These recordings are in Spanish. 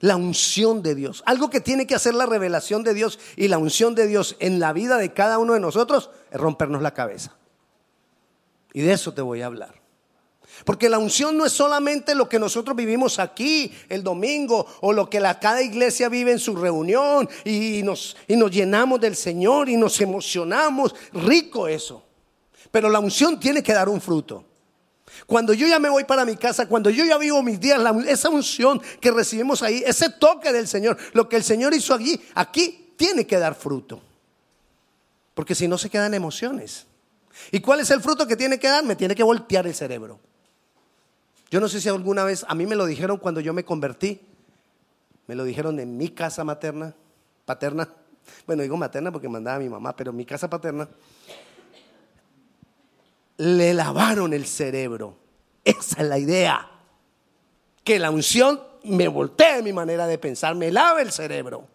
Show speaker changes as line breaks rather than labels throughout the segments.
La unción de Dios. Algo que tiene que hacer la revelación de Dios y la unción de Dios en la vida de cada uno de nosotros es rompernos la cabeza. Y de eso te voy a hablar. Porque la unción no es solamente lo que nosotros vivimos aquí el domingo o lo que la, cada iglesia vive en su reunión y nos, y nos llenamos del Señor y nos emocionamos. Rico eso. Pero la unción tiene que dar un fruto. Cuando yo ya me voy para mi casa, cuando yo ya vivo mis días, esa unción que recibimos ahí, ese toque del Señor, lo que el Señor hizo allí, aquí tiene que dar fruto. Porque si no se quedan emociones. ¿Y cuál es el fruto que tiene que dar? Me tiene que voltear el cerebro. Yo no sé si alguna vez, a mí me lo dijeron cuando yo me convertí, me lo dijeron en mi casa materna, paterna, bueno, digo materna porque mandaba a mi mamá, pero en mi casa paterna, le lavaron el cerebro. Esa es la idea. Que la unción me voltee mi manera de pensar, me lave el cerebro.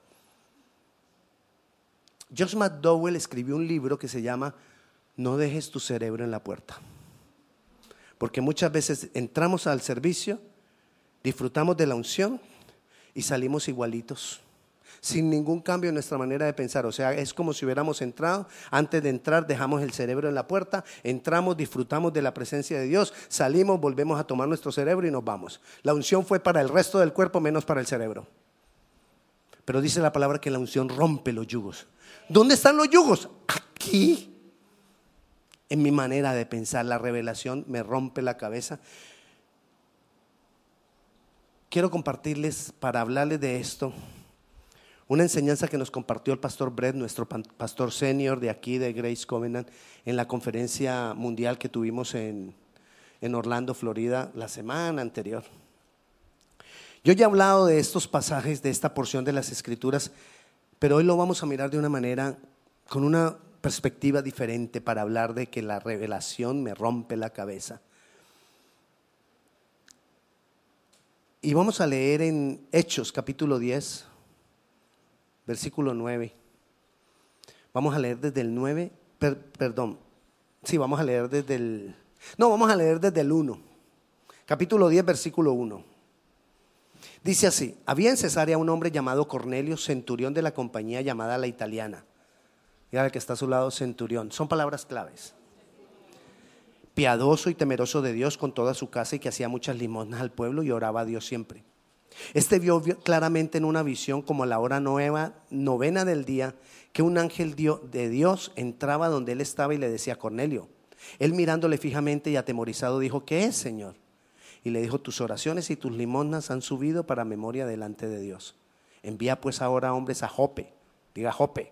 Josh McDowell escribió un libro que se llama No dejes tu cerebro en la puerta. Porque muchas veces entramos al servicio, disfrutamos de la unción y salimos igualitos sin ningún cambio en nuestra manera de pensar. O sea, es como si hubiéramos entrado, antes de entrar dejamos el cerebro en la puerta, entramos, disfrutamos de la presencia de Dios, salimos, volvemos a tomar nuestro cerebro y nos vamos. La unción fue para el resto del cuerpo menos para el cerebro. Pero dice la palabra que la unción rompe los yugos. ¿Dónde están los yugos? Aquí. En mi manera de pensar, la revelación me rompe la cabeza. Quiero compartirles para hablarles de esto una enseñanza que nos compartió el pastor Brett, nuestro pastor senior de aquí, de Grace Covenant, en la conferencia mundial que tuvimos en, en Orlando, Florida, la semana anterior. Yo ya he hablado de estos pasajes, de esta porción de las escrituras, pero hoy lo vamos a mirar de una manera, con una perspectiva diferente para hablar de que la revelación me rompe la cabeza. Y vamos a leer en Hechos capítulo 10, versículo 9. Vamos a leer desde el 9, perdón, sí, vamos a leer desde el, no, vamos a leer desde el 1, capítulo 10, versículo 1. Dice así, había en Cesarea un hombre llamado Cornelio, centurión de la compañía llamada La Italiana. Mira que está a su lado, centurión. Son palabras claves. Piadoso y temeroso de Dios con toda su casa y que hacía muchas limosnas al pueblo y oraba a Dios siempre. Este vio claramente en una visión como a la hora nueva, novena del día, que un ángel de Dios entraba donde él estaba y le decía, Cornelio. Él mirándole fijamente y atemorizado dijo, ¿qué es, Señor? Y le dijo, tus oraciones y tus limonas han subido para memoria delante de Dios. Envía pues ahora hombres a Jope, diga Jope,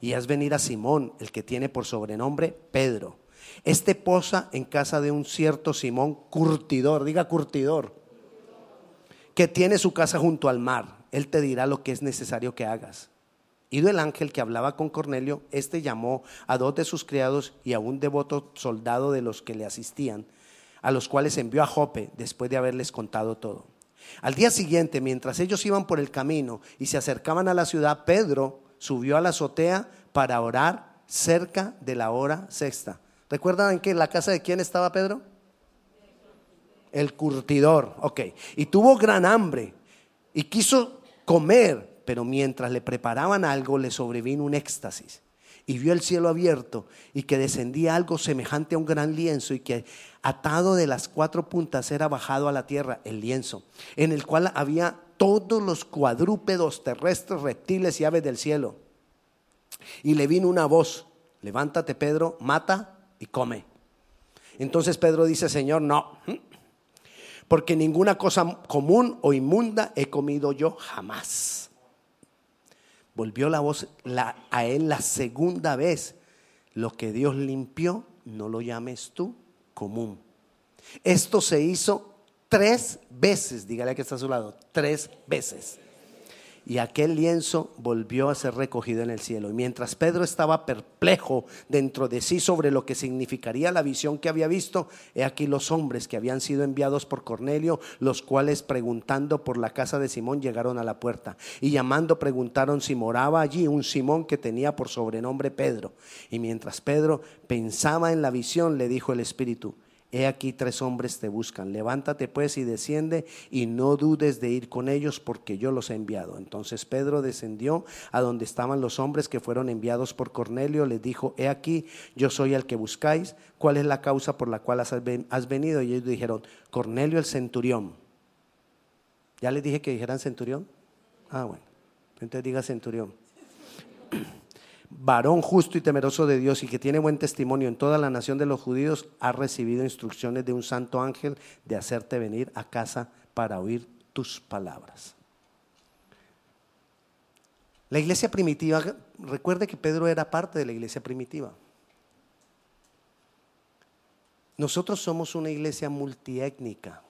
y haz venir a Simón, el que tiene por sobrenombre Pedro. Este posa en casa de un cierto Simón curtidor, diga curtidor que tiene su casa junto al mar. Él te dirá lo que es necesario que hagas. Ido el ángel que hablaba con Cornelio, este llamó a dos de sus criados y a un devoto soldado de los que le asistían, a los cuales envió a Jope después de haberles contado todo. Al día siguiente, mientras ellos iban por el camino y se acercaban a la ciudad, Pedro subió a la azotea para orar cerca de la hora sexta. ¿Recuerdan que en la casa de quién estaba Pedro? El curtidor, ok. Y tuvo gran hambre y quiso comer, pero mientras le preparaban algo le sobrevino un éxtasis. Y vio el cielo abierto y que descendía algo semejante a un gran lienzo y que atado de las cuatro puntas era bajado a la tierra el lienzo, en el cual había todos los cuadrúpedos terrestres, reptiles y aves del cielo. Y le vino una voz, levántate Pedro, mata y come. Entonces Pedro dice, Señor, no, porque ninguna cosa común o inmunda he comido yo jamás. Volvió la voz a él la segunda vez. Lo que Dios limpió, no lo llames tú común. Esto se hizo tres veces, dígale que está a su lado, tres veces y aquel lienzo volvió a ser recogido en el cielo. Y mientras Pedro estaba perplejo dentro de sí sobre lo que significaría la visión que había visto, he aquí los hombres que habían sido enviados por Cornelio, los cuales preguntando por la casa de Simón llegaron a la puerta y llamando preguntaron si moraba allí un Simón que tenía por sobrenombre Pedro. Y mientras Pedro pensaba en la visión, le dijo el Espíritu, He aquí tres hombres te buscan. Levántate pues y desciende y no dudes de ir con ellos porque yo los he enviado. Entonces Pedro descendió a donde estaban los hombres que fueron enviados por Cornelio. Les dijo, he aquí, yo soy el que buscáis. ¿Cuál es la causa por la cual has venido? Y ellos dijeron, Cornelio el centurión. ¿Ya les dije que dijeran centurión? Ah, bueno. Entonces diga centurión varón justo y temeroso de Dios y que tiene buen testimonio en toda la nación de los judíos, ha recibido instrucciones de un santo ángel de hacerte venir a casa para oír tus palabras. La iglesia primitiva, recuerde que Pedro era parte de la iglesia primitiva. Nosotros somos una iglesia multiétnica.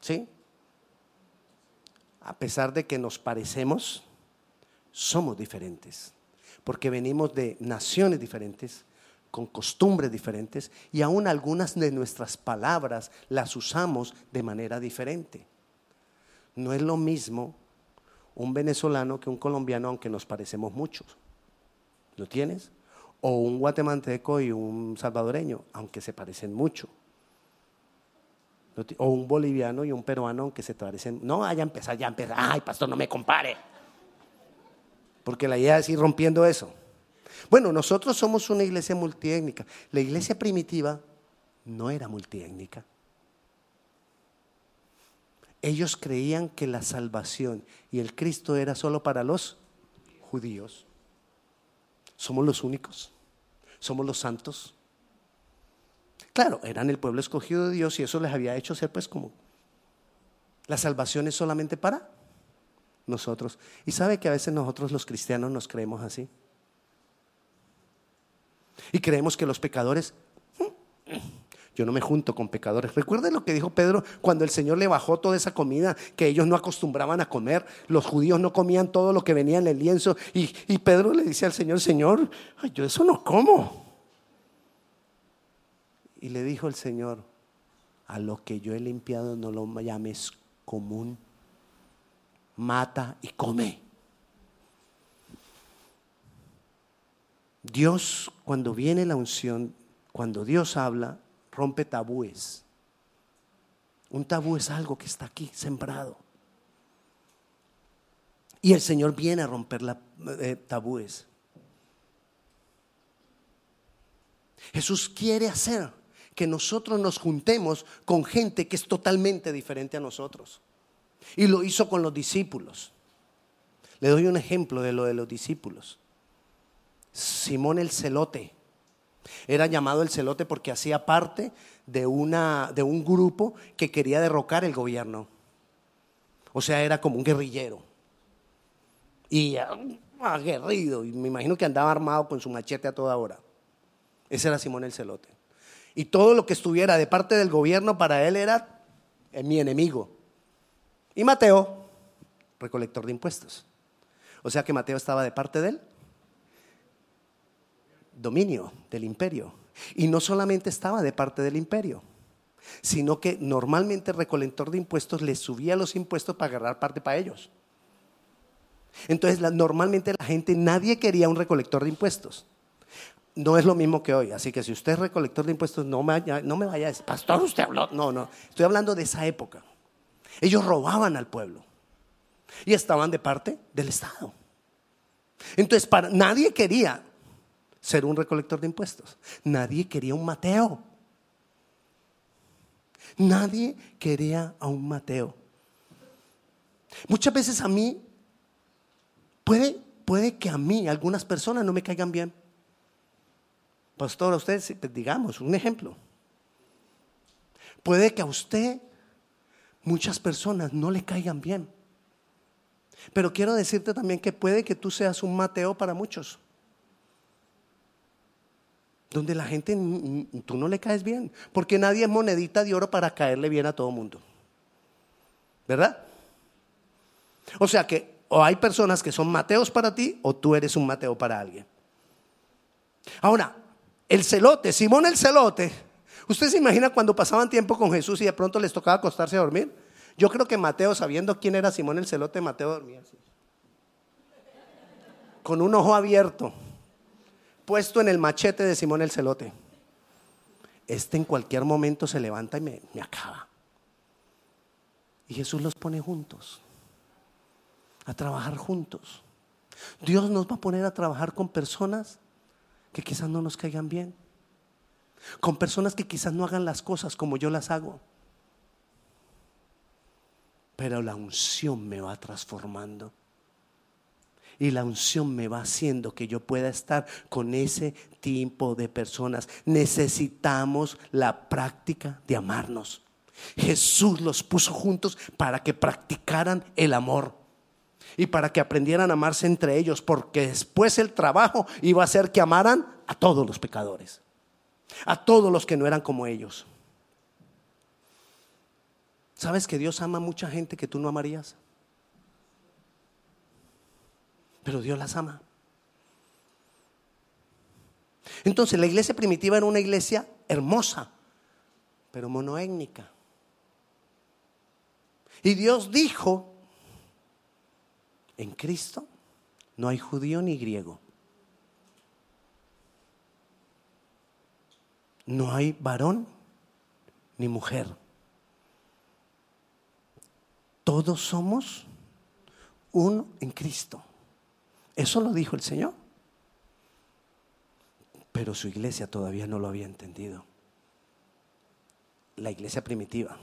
¿Sí? A pesar de que nos parecemos, somos diferentes, porque venimos de naciones diferentes, con costumbres diferentes, y aún algunas de nuestras palabras las usamos de manera diferente. No es lo mismo un venezolano que un colombiano, aunque nos parecemos muchos. ¿Lo tienes? O un guatemalteco y un salvadoreño, aunque se parecen mucho. O un boliviano y un peruano, aunque se parecen. No, ya empezar, ya empezar. Ay, pastor, no me compare porque la idea es ir rompiendo eso. Bueno, nosotros somos una iglesia multiétnica. La iglesia primitiva no era multiétnica. Ellos creían que la salvación y el Cristo era solo para los judíos. Somos los únicos. Somos los santos. Claro, eran el pueblo escogido de Dios y eso les había hecho ser pues como la salvación es solamente para nosotros. Y sabe que a veces nosotros los cristianos nos creemos así. Y creemos que los pecadores, yo no me junto con pecadores. Recuerden lo que dijo Pedro cuando el Señor le bajó toda esa comida que ellos no acostumbraban a comer. Los judíos no comían todo lo que venía en el lienzo. Y, Pedro le dice al Señor, Señor, yo eso no como. Y le dijo el Señor, a lo que yo he limpiado no lo llames común mata y come. Dios, cuando viene la unción, cuando Dios habla, rompe tabúes. Un tabú es algo que está aquí sembrado. Y el Señor viene a romper la, eh, tabúes. Jesús quiere hacer que nosotros nos juntemos con gente que es totalmente diferente a nosotros. Y lo hizo con los discípulos. Le doy un ejemplo de lo de los discípulos. Simón el celote. Era llamado el celote porque hacía parte de, una, de un grupo que quería derrocar el gobierno. O sea, era como un guerrillero. Y aguerrido. Y me imagino que andaba armado con su machete a toda hora. Ese era Simón el celote. Y todo lo que estuviera de parte del gobierno para él era mi enemigo. Y Mateo, recolector de impuestos. O sea que Mateo estaba de parte del dominio del imperio. Y no solamente estaba de parte del imperio, sino que normalmente el recolector de impuestos le subía los impuestos para agarrar parte para ellos. Entonces, normalmente la gente, nadie quería un recolector de impuestos. No es lo mismo que hoy. Así que si usted es recolector de impuestos, no me, no me vaya a decir, pastor, usted habló. No, no. Estoy hablando de esa época. Ellos robaban al pueblo y estaban de parte del Estado. Entonces, para, nadie quería ser un recolector de impuestos. Nadie quería un Mateo. Nadie quería a un Mateo. Muchas veces a mí, puede, puede que a mí algunas personas no me caigan bien. Pastor, a usted, digamos, un ejemplo. Puede que a usted muchas personas no le caigan bien. Pero quiero decirte también que puede que tú seas un Mateo para muchos. Donde la gente, tú no le caes bien. Porque nadie es monedita de oro para caerle bien a todo mundo. ¿Verdad? O sea que o hay personas que son Mateos para ti o tú eres un Mateo para alguien. Ahora, el celote, Simón el celote, ¿Usted se imagina cuando pasaban tiempo con Jesús y de pronto les tocaba acostarse a dormir? Yo creo que Mateo, sabiendo quién era Simón el celote, Mateo dormía así. Con un ojo abierto, puesto en el machete de Simón el celote. este en cualquier momento se levanta y me, me acaba. Y Jesús los pone juntos, a trabajar juntos. Dios nos va a poner a trabajar con personas que quizás no nos caigan bien, con personas que quizás no hagan las cosas como yo las hago. Pero la unción me va transformando. Y la unción me va haciendo que yo pueda estar con ese tipo de personas. Necesitamos la práctica de amarnos. Jesús los puso juntos para que practicaran el amor y para que aprendieran a amarse entre ellos, porque después el trabajo iba a ser que amaran a todos los pecadores, a todos los que no eran como ellos. ¿Sabes que Dios ama a mucha gente que tú no amarías? Pero Dios las ama. Entonces la iglesia primitiva era una iglesia hermosa, pero monoétnica. Y Dios dijo, en Cristo no hay judío ni griego. No hay varón ni mujer. Todos somos uno en Cristo. Eso lo dijo el Señor. Pero su iglesia todavía no lo había entendido. La iglesia primitiva.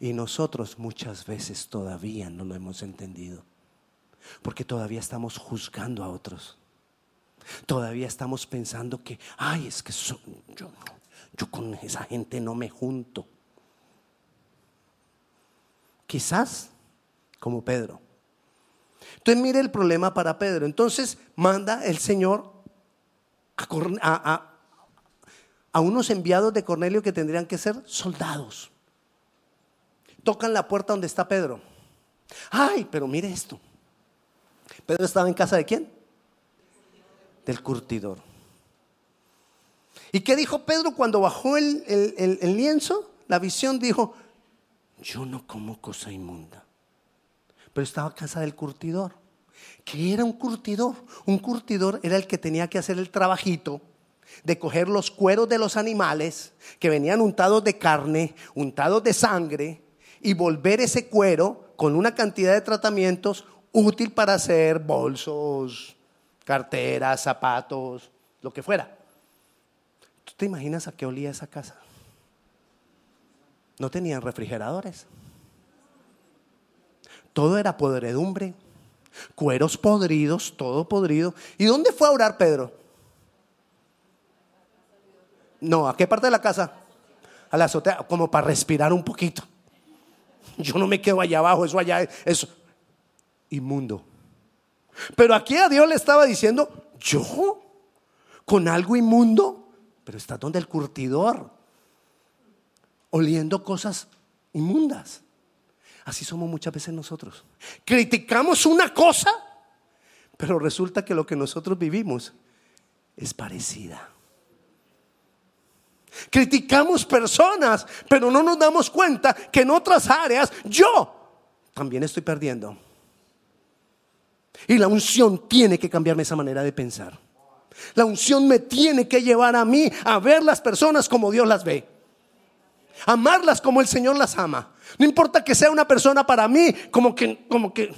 Y nosotros muchas veces todavía no lo hemos entendido. Porque todavía estamos juzgando a otros. Todavía estamos pensando que, ay, es que yo, yo con esa gente no me junto. Quizás como Pedro. Entonces mire el problema para Pedro. Entonces manda el Señor a, a, unos enviados de Cornelio que tendrían que ser soldados. Tocan la puerta donde está Pedro. Ay, pero mire esto. Pedro estaba en casa de quién? Del curtidor. ¿Y qué dijo Pedro cuando bajó el, el lienzo? La visión dijo, yo no como cosa inmunda pero estaba casa del curtidor. ¿Qué era un curtidor? Un curtidor era el que tenía que hacer el trabajito de coger los cueros de los animales que venían untados de carne, untados de sangre, y volver ese cuero con una cantidad de tratamientos útil para hacer bolsos, carteras, zapatos, lo que fuera. ¿Tú te imaginas a qué olía esa casa? No tenían refrigeradores. Todo era podredumbre, cueros podridos, todo podrido. ¿Y dónde fue a orar Pedro? No, ¿a qué parte de la casa? A la azotea, como para respirar un poquito. Yo no me quedo allá abajo, eso allá, eso. Inmundo. Pero aquí a Dios le estaba diciendo, yo, con algo inmundo, pero está donde el curtidor, oliendo cosas inmundas. Así somos muchas veces nosotros. Criticamos una cosa, pero resulta que lo que nosotros vivimos es parecida. Criticamos personas, pero no nos damos cuenta que en otras áreas yo también estoy perdiendo. Y la unción tiene que cambiarme esa manera de pensar. La unción me tiene que llevar a mí a ver las personas como Dios las ve. Amarlas como el Señor las ama. No importa que sea una persona para mí, como que, como que.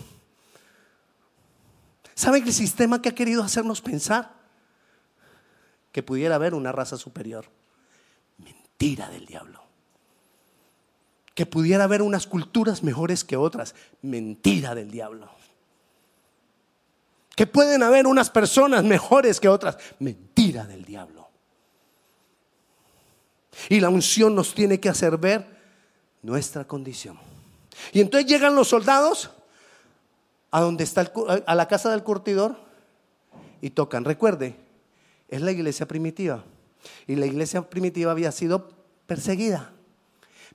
¿Saben el sistema que ha querido hacernos pensar? Que pudiera haber una raza superior. Mentira del diablo. Que pudiera haber unas culturas mejores que otras. Mentira del diablo. Que pueden haber unas personas mejores que otras. Mentira del diablo. Y la unción nos tiene que hacer ver nuestra condición. Y entonces llegan los soldados a donde está a la casa del curtidor y tocan. Recuerde, es la iglesia primitiva. Y la iglesia primitiva había sido perseguida.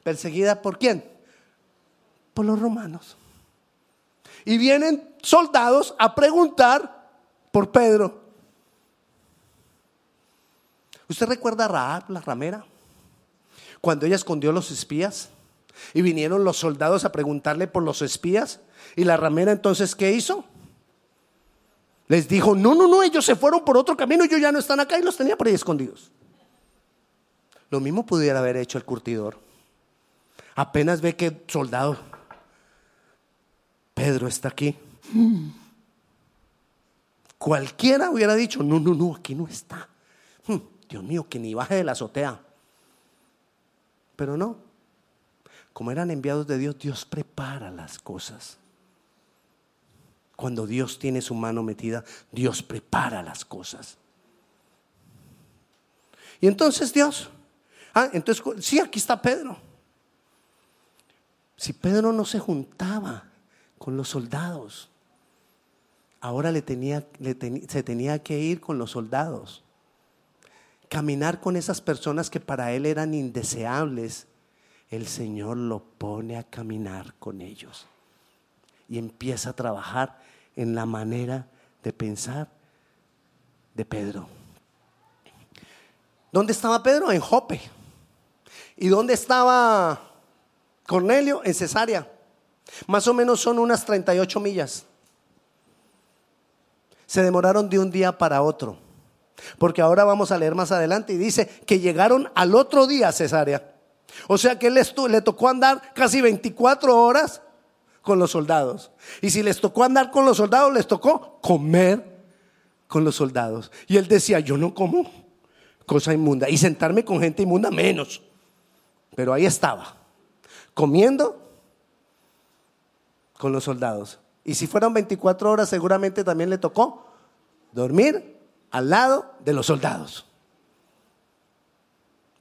¿Perseguida por quién? Por los romanos. Y vienen soldados a preguntar por Pedro. ¿Usted recuerda a Raab, la ramera? Cuando ella escondió los espías. Y vinieron los soldados a preguntarle por los espías. Y la ramera entonces, ¿qué hizo? Les dijo, no, no, no, ellos se fueron por otro camino, ellos ya no están acá y los tenía por ahí escondidos. Lo mismo pudiera haber hecho el curtidor. Apenas ve que soldado, Pedro está aquí. Cualquiera hubiera dicho, no, no, no, aquí no está. Hmm, Dios mío, que ni baje de la azotea. Pero no, como eran enviados de Dios, Dios prepara las cosas. Cuando Dios tiene su mano metida, Dios prepara las cosas. Y entonces Dios, ah, entonces sí, aquí está Pedro. Si Pedro no se juntaba con los soldados, ahora le tenía, se tenía que ir con los soldados. Caminar con esas personas que para él eran indeseables, el Señor lo pone a caminar con ellos. Y empieza a trabajar en la manera de pensar de Pedro. ¿Dónde estaba Pedro? En Jope. ¿Y dónde estaba Cornelio? En Cesarea. Más o menos son unas 38 millas se demoraron de un día para otro. Porque ahora vamos a leer más adelante y dice que llegaron al otro día a Cesarea. O sea que les le tocó andar casi 24 horas con los soldados. Y si les tocó andar con los soldados, les tocó comer con los soldados. Y él decía, yo no como cosa inmunda. Y sentarme con gente inmunda menos. Pero ahí estaba, comiendo con los soldados. Y si fueron 24 horas, seguramente también le tocó dormir al lado de los soldados.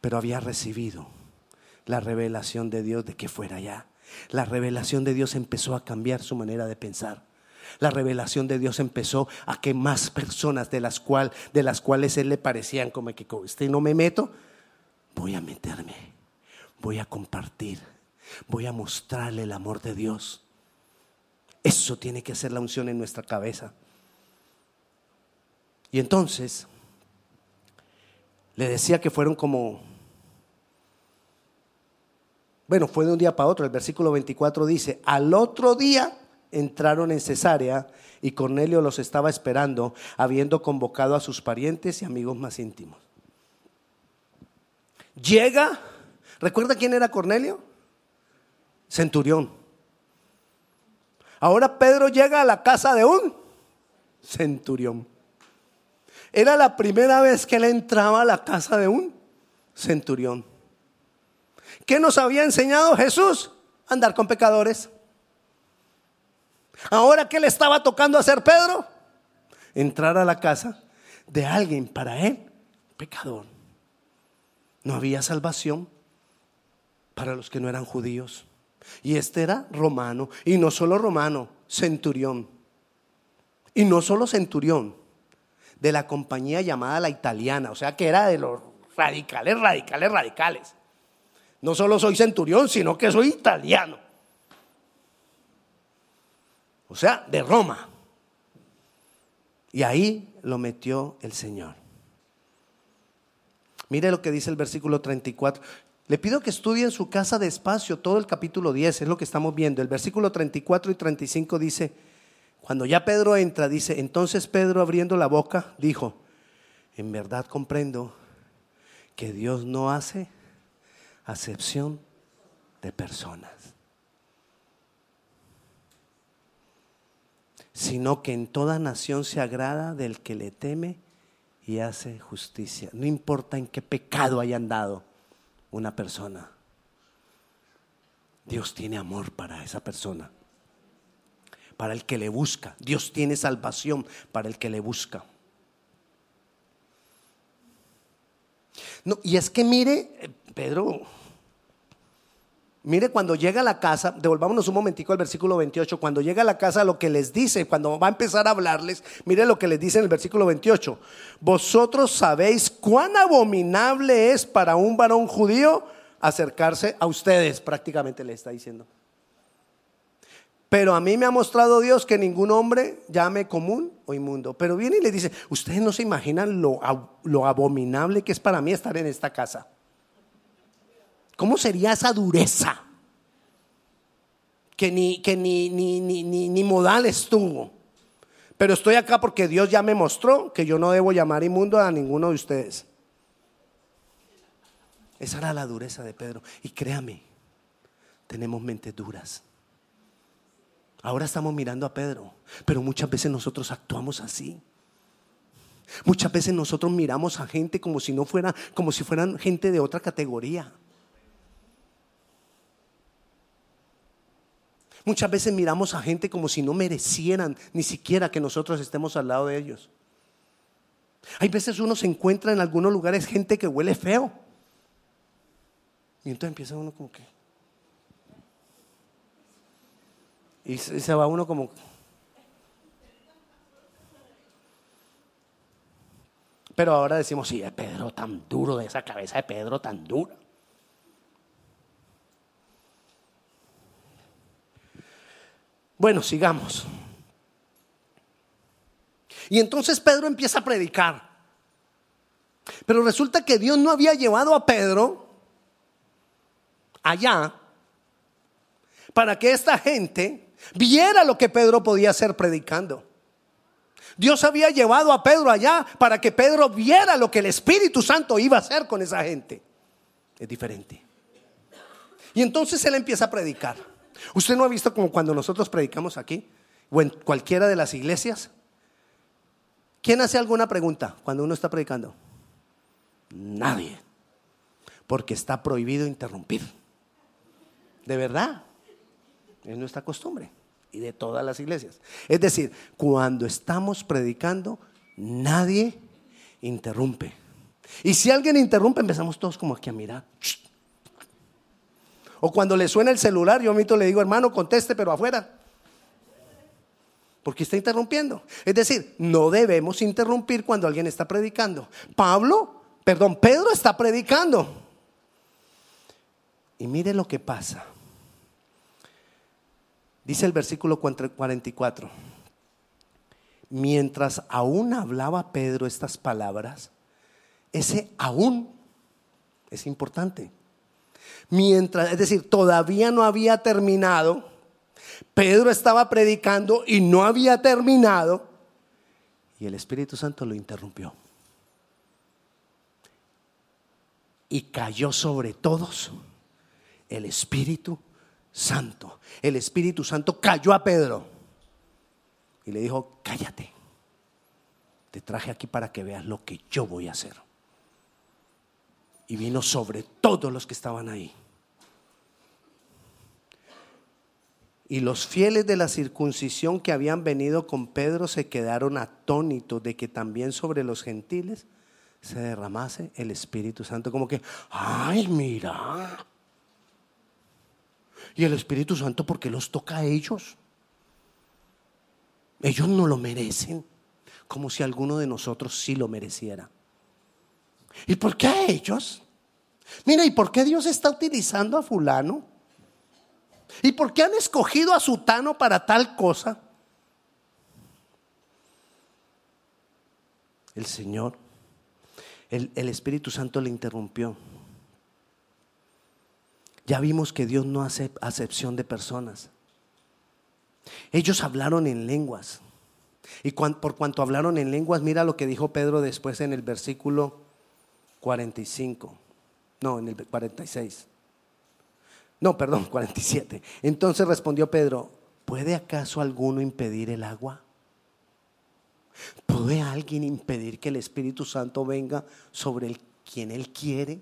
Pero había recibido la revelación de Dios de que fuera allá. La revelación de Dios empezó a cambiar su manera de pensar. La revelación de Dios empezó a que más personas de las, cual, de las cuales él le parecían como que este no me meto, voy a meterme, voy a compartir, voy a mostrarle el amor de Dios. Eso tiene que ser la unción en nuestra cabeza. Y entonces, le decía que fueron como, bueno, fue de un día para otro. El versículo 24 dice, al otro día entraron en Cesarea y Cornelio los estaba esperando, habiendo convocado a sus parientes y amigos más íntimos. Llega, ¿recuerda quién era Cornelio? Centurión. Ahora Pedro llega a la casa de un centurión. Era la primera vez que él entraba a la casa de un centurión. ¿Qué nos había enseñado Jesús? Andar con pecadores. Ahora, ¿qué le estaba tocando hacer Pedro? Entrar a la casa de alguien para él, pecador. No había salvación para los que no eran judíos. Y este era romano, y no solo romano, centurión. Y no solo centurión, de la compañía llamada la italiana, o sea que era de los radicales, radicales, radicales. No solo soy centurión, sino que soy italiano. O sea, de Roma. Y ahí lo metió el Señor. Mire lo que dice el versículo 34. Le pido que estudie en su casa despacio todo el capítulo 10, es lo que estamos viendo. El versículo 34 y 35 dice, cuando ya Pedro entra, dice, entonces Pedro abriendo la boca dijo, en verdad comprendo que Dios no hace acepción de personas, sino que en toda nación se agrada del que le teme y hace justicia. No importa en qué pecado hayan dado una persona. Dios tiene amor para esa persona, para el que le busca. Dios tiene salvación para el que le busca. No, y es que mire, eh, Pedro, mire cuando llega a la casa, devolvámonos un momentico al versículo 28, cuando llega a la casa lo que les dice, cuando va a empezar a hablarles, mire lo que les dice en el versículo 28, vosotros sabéis cuán abominable es para un varón judío acercarse a ustedes, prácticamente le está diciendo. Pero a mí me ha mostrado Dios que ningún hombre llame común o inmundo. Pero viene y le dice, ustedes no se imaginan lo, lo abominable que es para mí estar en esta casa. ¿Cómo sería esa dureza? Que ni, que ni, ni, ni, ni, modal estuvo. Pero estoy acá porque Dios ya me mostró que yo no debo llamar inmundo a ninguno de ustedes. Esa era la dureza de Pedro. Y créame, tenemos mentes duras. Ahora estamos mirando a Pedro, pero muchas veces nosotros actuamos así. Muchas veces nosotros miramos a gente como si no fuera, como si fueran gente de otra categoría. Muchas veces miramos a gente como si no merecieran ni siquiera que nosotros estemos al lado de ellos. Hay veces uno se encuentra en algunos lugares gente que huele feo. Y entonces empieza uno como que... Y se va uno como... Pero ahora decimos, sí, es Pedro tan duro, de esa cabeza de Pedro tan dura. Bueno, sigamos. Y entonces Pedro empieza a predicar. Pero resulta que Dios no había llevado a Pedro allá para que esta gente viera lo que Pedro podía hacer predicando. Dios había llevado a Pedro allá para que Pedro viera lo que el Espíritu Santo iba a hacer con esa gente. Es diferente. Y entonces él empieza a predicar. ¿Usted no ha visto como cuando nosotros predicamos aquí o en cualquiera de las iglesias? ¿Quién hace alguna pregunta cuando uno está predicando? Nadie. Porque está prohibido interrumpir. De verdad. Es nuestra costumbre y de todas las iglesias. Es decir, cuando estamos predicando, nadie interrumpe. Y si alguien interrumpe, empezamos todos como aquí a mirar. O cuando le suena el celular, yo a mí le digo, hermano, conteste, pero afuera. Porque está interrumpiendo. Es decir, no debemos interrumpir cuando alguien está predicando. Pablo, perdón, Pedro está predicando. Y mire lo que pasa. Dice el versículo 44. Mientras aún hablaba Pedro estas palabras, ese aún es importante. Mientras, es decir, todavía no había terminado, Pedro estaba predicando y no había terminado, y el Espíritu Santo lo interrumpió. Y cayó sobre todos el Espíritu Santo. El Espíritu Santo cayó a Pedro y le dijo, cállate. Te traje aquí para que veas lo que yo voy a hacer. Y vino sobre todos los que estaban ahí. Y los fieles de la circuncisión que habían venido con Pedro se quedaron atónitos de que también sobre los gentiles se derramase el Espíritu Santo. Como que, ay, mira, y el Espíritu Santo, porque los toca a ellos? Ellos no lo merecen, como si alguno de nosotros sí lo mereciera. ¿Y por qué a ellos? Mira, ¿y por qué Dios está utilizando a fulano? ¿Y por qué han escogido a Sutano para tal cosa? El Señor, el, el Espíritu Santo le interrumpió. Ya vimos que Dios no hace acepción de personas. Ellos hablaron en lenguas. Y por cuanto hablaron en lenguas, mira lo que dijo Pedro después en el versículo 45. No, en el 46. No, perdón, 47. Entonces respondió Pedro, ¿puede acaso alguno impedir el agua? ¿Puede alguien impedir que el Espíritu Santo venga sobre el, quien él quiere?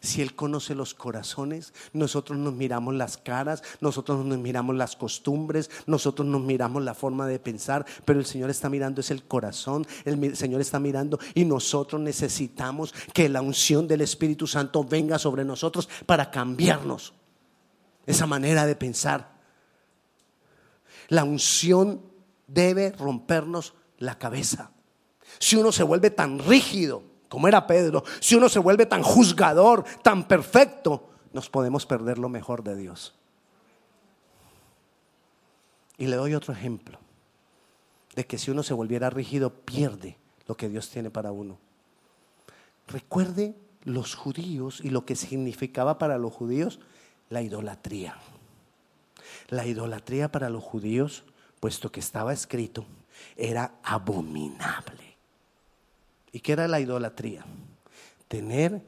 Si Él conoce los corazones, nosotros nos miramos las caras, nosotros nos miramos las costumbres, nosotros nos miramos la forma de pensar, pero el Señor está mirando es el corazón, el Señor está mirando y nosotros necesitamos que la unción del Espíritu Santo venga sobre nosotros para cambiarnos esa manera de pensar. La unción debe rompernos la cabeza. Si uno se vuelve tan rígido, como era Pedro, si uno se vuelve tan juzgador, tan perfecto, nos podemos perder lo mejor de Dios. Y le doy otro ejemplo de que si uno se volviera rígido, pierde lo que Dios tiene para uno. Recuerde los judíos y lo que significaba para los judíos la idolatría. La idolatría para los judíos, puesto que estaba escrito, era abominable. ¿Y qué era la idolatría? Tener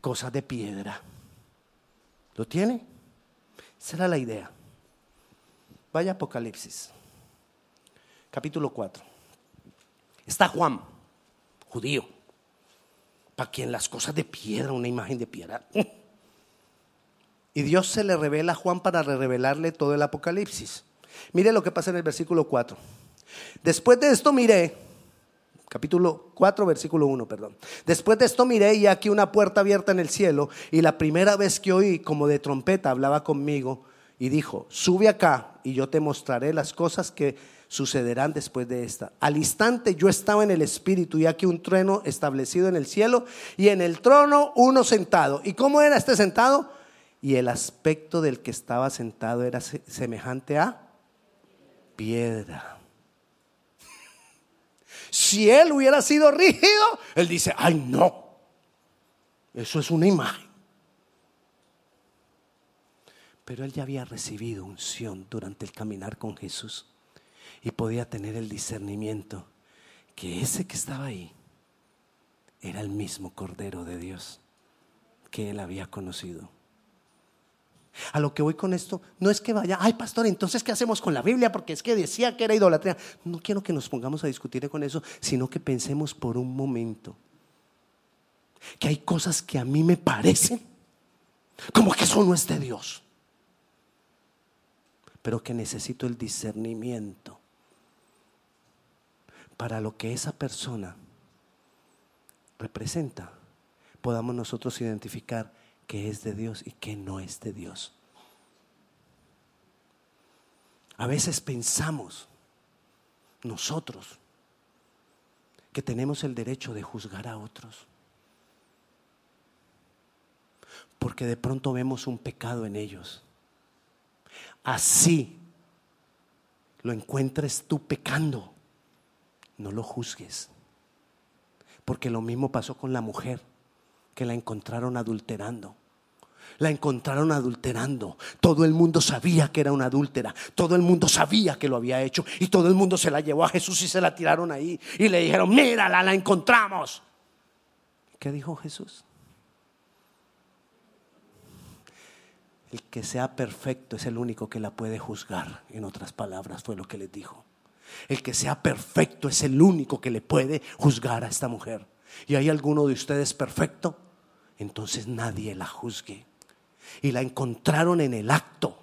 cosas de piedra. ¿Lo tiene? Esa era la idea. Vaya Apocalipsis, capítulo 4. Está Juan, judío, para quien las cosas de piedra, una imagen de piedra. Y Dios se le revela a Juan para revelarle todo el Apocalipsis. Mire lo que pasa en el versículo 4. Después de esto miré, capítulo 4, versículo 1, perdón. Después de esto miré y aquí una puerta abierta en el cielo y la primera vez que oí como de trompeta hablaba conmigo y dijo, sube acá y yo te mostraré las cosas que sucederán después de esta. Al instante yo estaba en el espíritu y aquí un trueno establecido en el cielo y en el trono uno sentado. ¿Y cómo era este sentado? Y el aspecto del que estaba sentado era semejante a piedra si él hubiera sido rígido, él dice, ay no, eso es una imagen. Pero él ya había recibido unción durante el caminar con Jesús y podía tener el discernimiento que ese que estaba ahí era el mismo Cordero de Dios que él había conocido. A lo que voy con esto, no es que vaya, ay pastor, entonces ¿qué hacemos con la Biblia? Porque es que decía que era idolatría. No quiero que nos pongamos a discutir con eso, sino que pensemos por un momento que hay cosas que a mí me parecen como que eso no es de Dios, pero que necesito el discernimiento para lo que esa persona representa, podamos nosotros identificar que es de Dios y que no es de Dios. A veces pensamos nosotros que tenemos el derecho de juzgar a otros. Porque de pronto vemos un pecado en ellos. Así lo encuentres tú pecando, no lo juzgues. Porque lo mismo pasó con la mujer que la encontraron adulterando la encontraron adulterando. Todo el mundo sabía que era una adúltera. Todo el mundo sabía que lo había hecho. Y todo el mundo se la llevó a Jesús y se la tiraron ahí. Y le dijeron, mírala, la encontramos. ¿Qué dijo Jesús? El que sea perfecto es el único que la puede juzgar. En otras palabras, fue lo que les dijo. El que sea perfecto es el único que le puede juzgar a esta mujer. ¿Y hay alguno de ustedes perfecto? Entonces nadie la juzgue y la encontraron en el acto.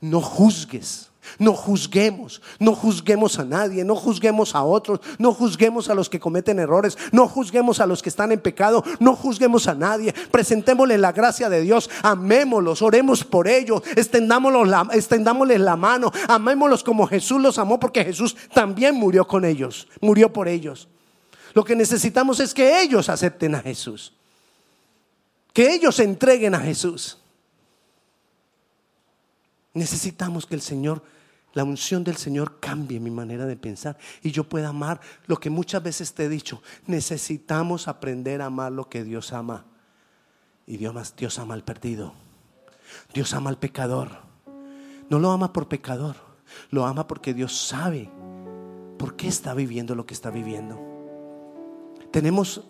No juzgues, no juzguemos, no juzguemos a nadie, no juzguemos a otros, no juzguemos a los que cometen errores, no juzguemos a los que están en pecado, no juzguemos a nadie. Presentémosle la gracia de Dios, amémoslos, oremos por ellos, extendámosles la, la mano, amémoslos como Jesús los amó, porque Jesús también murió con ellos, murió por ellos. Lo que necesitamos es que ellos acepten a Jesús que ellos se entreguen a Jesús. Necesitamos que el Señor, la unción del Señor cambie mi manera de pensar y yo pueda amar lo que muchas veces te he dicho. Necesitamos aprender a amar lo que Dios ama. Y Dios, Dios ama al perdido. Dios ama al pecador. No lo ama por pecador, lo ama porque Dios sabe por qué está viviendo lo que está viviendo. Tenemos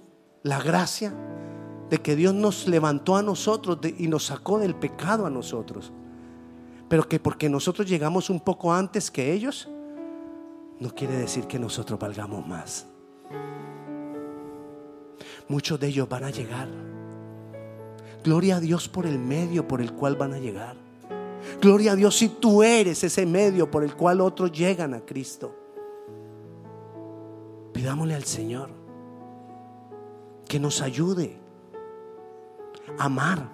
la gracia de que Dios nos levantó a nosotros y nos sacó del pecado a nosotros. Pero que porque nosotros llegamos un poco antes que ellos, no quiere decir que nosotros valgamos más. Muchos de ellos van a llegar. Gloria a Dios por el medio por el cual van a llegar. Gloria a Dios si tú eres ese medio por el cual otros llegan a Cristo. Pidámosle al Señor que nos ayude amar.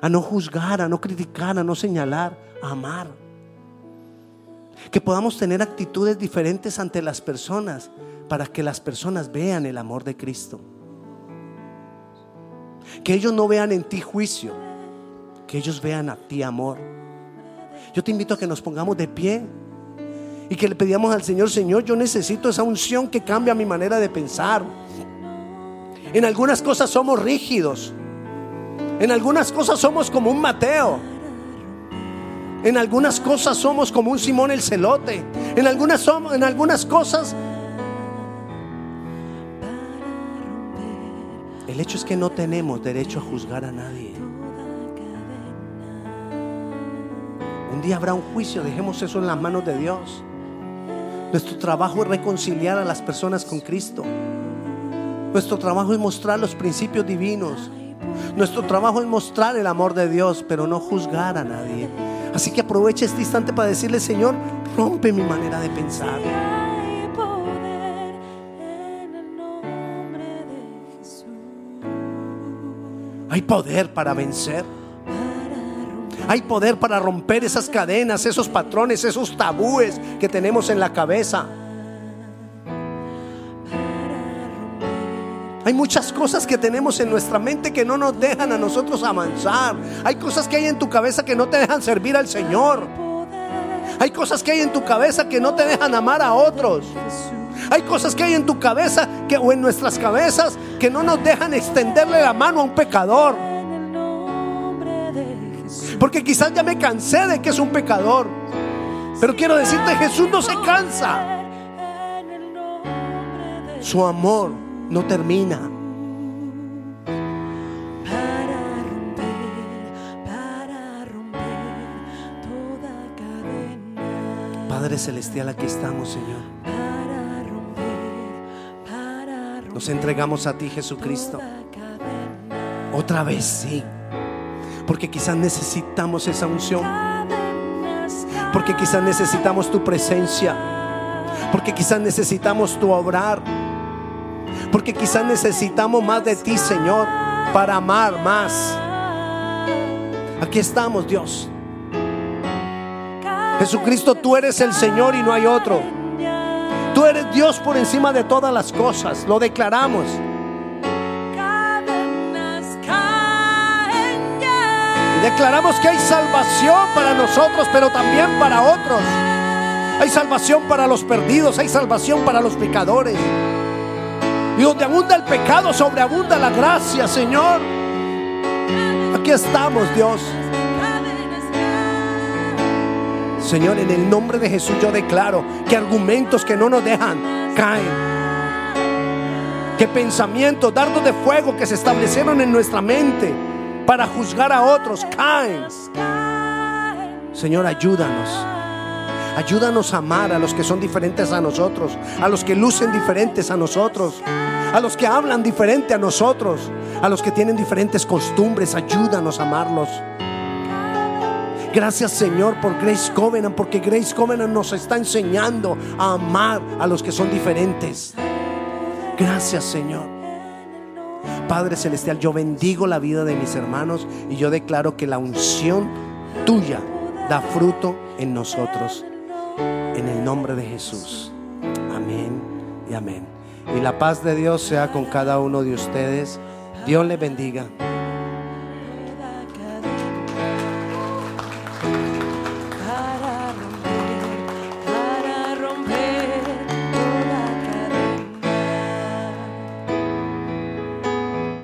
A no juzgar, a no criticar, a no señalar, a amar. Que podamos tener actitudes diferentes ante las personas para que las personas vean el amor de Cristo. Que ellos no vean en ti juicio, que ellos vean a ti amor. Yo te invito a que nos pongamos de pie y que le pedíamos al Señor, Señor, yo necesito esa unción que cambia mi manera de pensar. En algunas cosas somos rígidos. En algunas cosas somos como un Mateo. En algunas cosas somos como un Simón el celote. En algunas, somos, en algunas cosas El hecho es que no tenemos derecho a juzgar a nadie. Un día habrá un juicio, dejemos eso en las manos de Dios. Nuestro trabajo es reconciliar a las personas con Cristo. Nuestro trabajo es mostrar los principios divinos. Nuestro trabajo es mostrar el amor de Dios, pero no juzgar a nadie. Así que aprovecha este instante para decirle, Señor, rompe mi manera de pensar.
Hay poder
para vencer. Hay poder para romper esas cadenas, esos patrones, esos tabúes que tenemos en la cabeza. Hay muchas cosas que tenemos en nuestra mente que no nos dejan a nosotros avanzar. Hay cosas que hay en tu cabeza que no te dejan servir al Señor. Hay cosas que hay en tu cabeza que no te dejan amar a otros. Hay cosas que hay en tu cabeza o en nuestras cabezas que no nos dejan extenderle la mano a un pecador. Porque quizás ya me cansé de que es un pecador. Pero quiero decirte, Jesús no se cansa. Su amor no termina.
para romper, para romper toda cadena.
Padre Celestial, aquí estamos, Señor. Nos entregamos a ti, Jesucristo. Otra vez, sí. Porque quizás necesitamos esa unción. Porque quizás necesitamos tu presencia. Porque quizás necesitamos tu obrar. Porque quizás necesitamos más de ti, Señor, para amar más. Aquí estamos, Dios. Jesucristo, tú eres el Señor y no hay otro. Tú eres Dios por encima de todas las cosas. Lo declaramos. Y declaramos que hay salvación para nosotros, pero también para otros. Hay salvación para los perdidos, hay salvación para los pecadores. Y donde abunda el pecado, sobreabunda la gracia, Señor. Aquí estamos, Dios. Señor, en el nombre de Jesús yo declaro que argumentos que no nos dejan caen. Que pensamientos, dardos de fuego que se establecieron en nuestra mente para juzgar a otros.
Caen.
Señor, ayúdanos. Ayúdanos a amar a los que son diferentes a nosotros, a los que lucen diferentes a nosotros, a los que hablan diferente a nosotros, a los que tienen diferentes costumbres. Ayúdanos a amarlos. Gracias Señor por Grace Covenant, porque Grace Covenant nos está enseñando a amar a los que son diferentes. Gracias Señor. Padre Celestial, yo bendigo la vida de mis hermanos y yo declaro que la unción tuya da fruto en nosotros. En el nombre de Jesús. Amén y amén. Y la paz de Dios sea con cada uno de ustedes. Dios les bendiga.